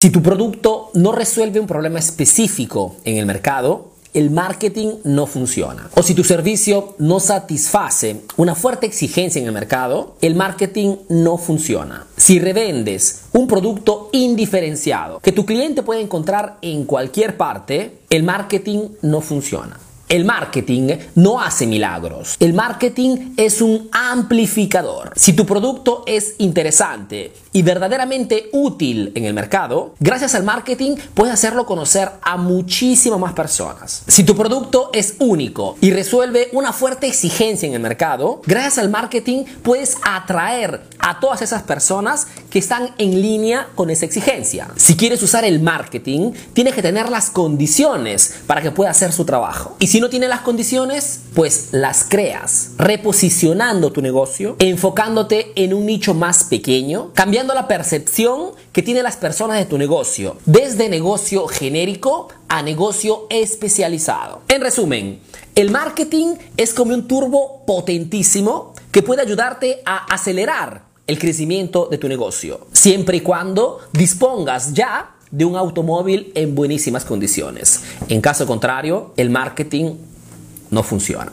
Si tu producto no resuelve un problema específico en el mercado, el marketing no funciona. O si tu servicio no satisface una fuerte exigencia en el mercado, el marketing no funciona. Si revendes un producto indiferenciado que tu cliente puede encontrar en cualquier parte, el marketing no funciona. El marketing no hace milagros. El marketing es un amplificador. Si tu producto es interesante y verdaderamente útil en el mercado, gracias al marketing puedes hacerlo conocer a muchísimas más personas. Si tu producto es único y resuelve una fuerte exigencia en el mercado, gracias al marketing puedes atraer a todas esas personas que están en línea con esa exigencia. Si quieres usar el marketing, tienes que tener las condiciones para que pueda hacer su trabajo. Y si si no tiene las condiciones, pues las creas, reposicionando tu negocio, enfocándote en un nicho más pequeño, cambiando la percepción que tienen las personas de tu negocio, desde negocio genérico a negocio especializado. En resumen, el marketing es como un turbo potentísimo que puede ayudarte a acelerar el crecimiento de tu negocio, siempre y cuando dispongas ya de un automóvil en buenísimas condiciones. En caso contrario, el marketing no funciona.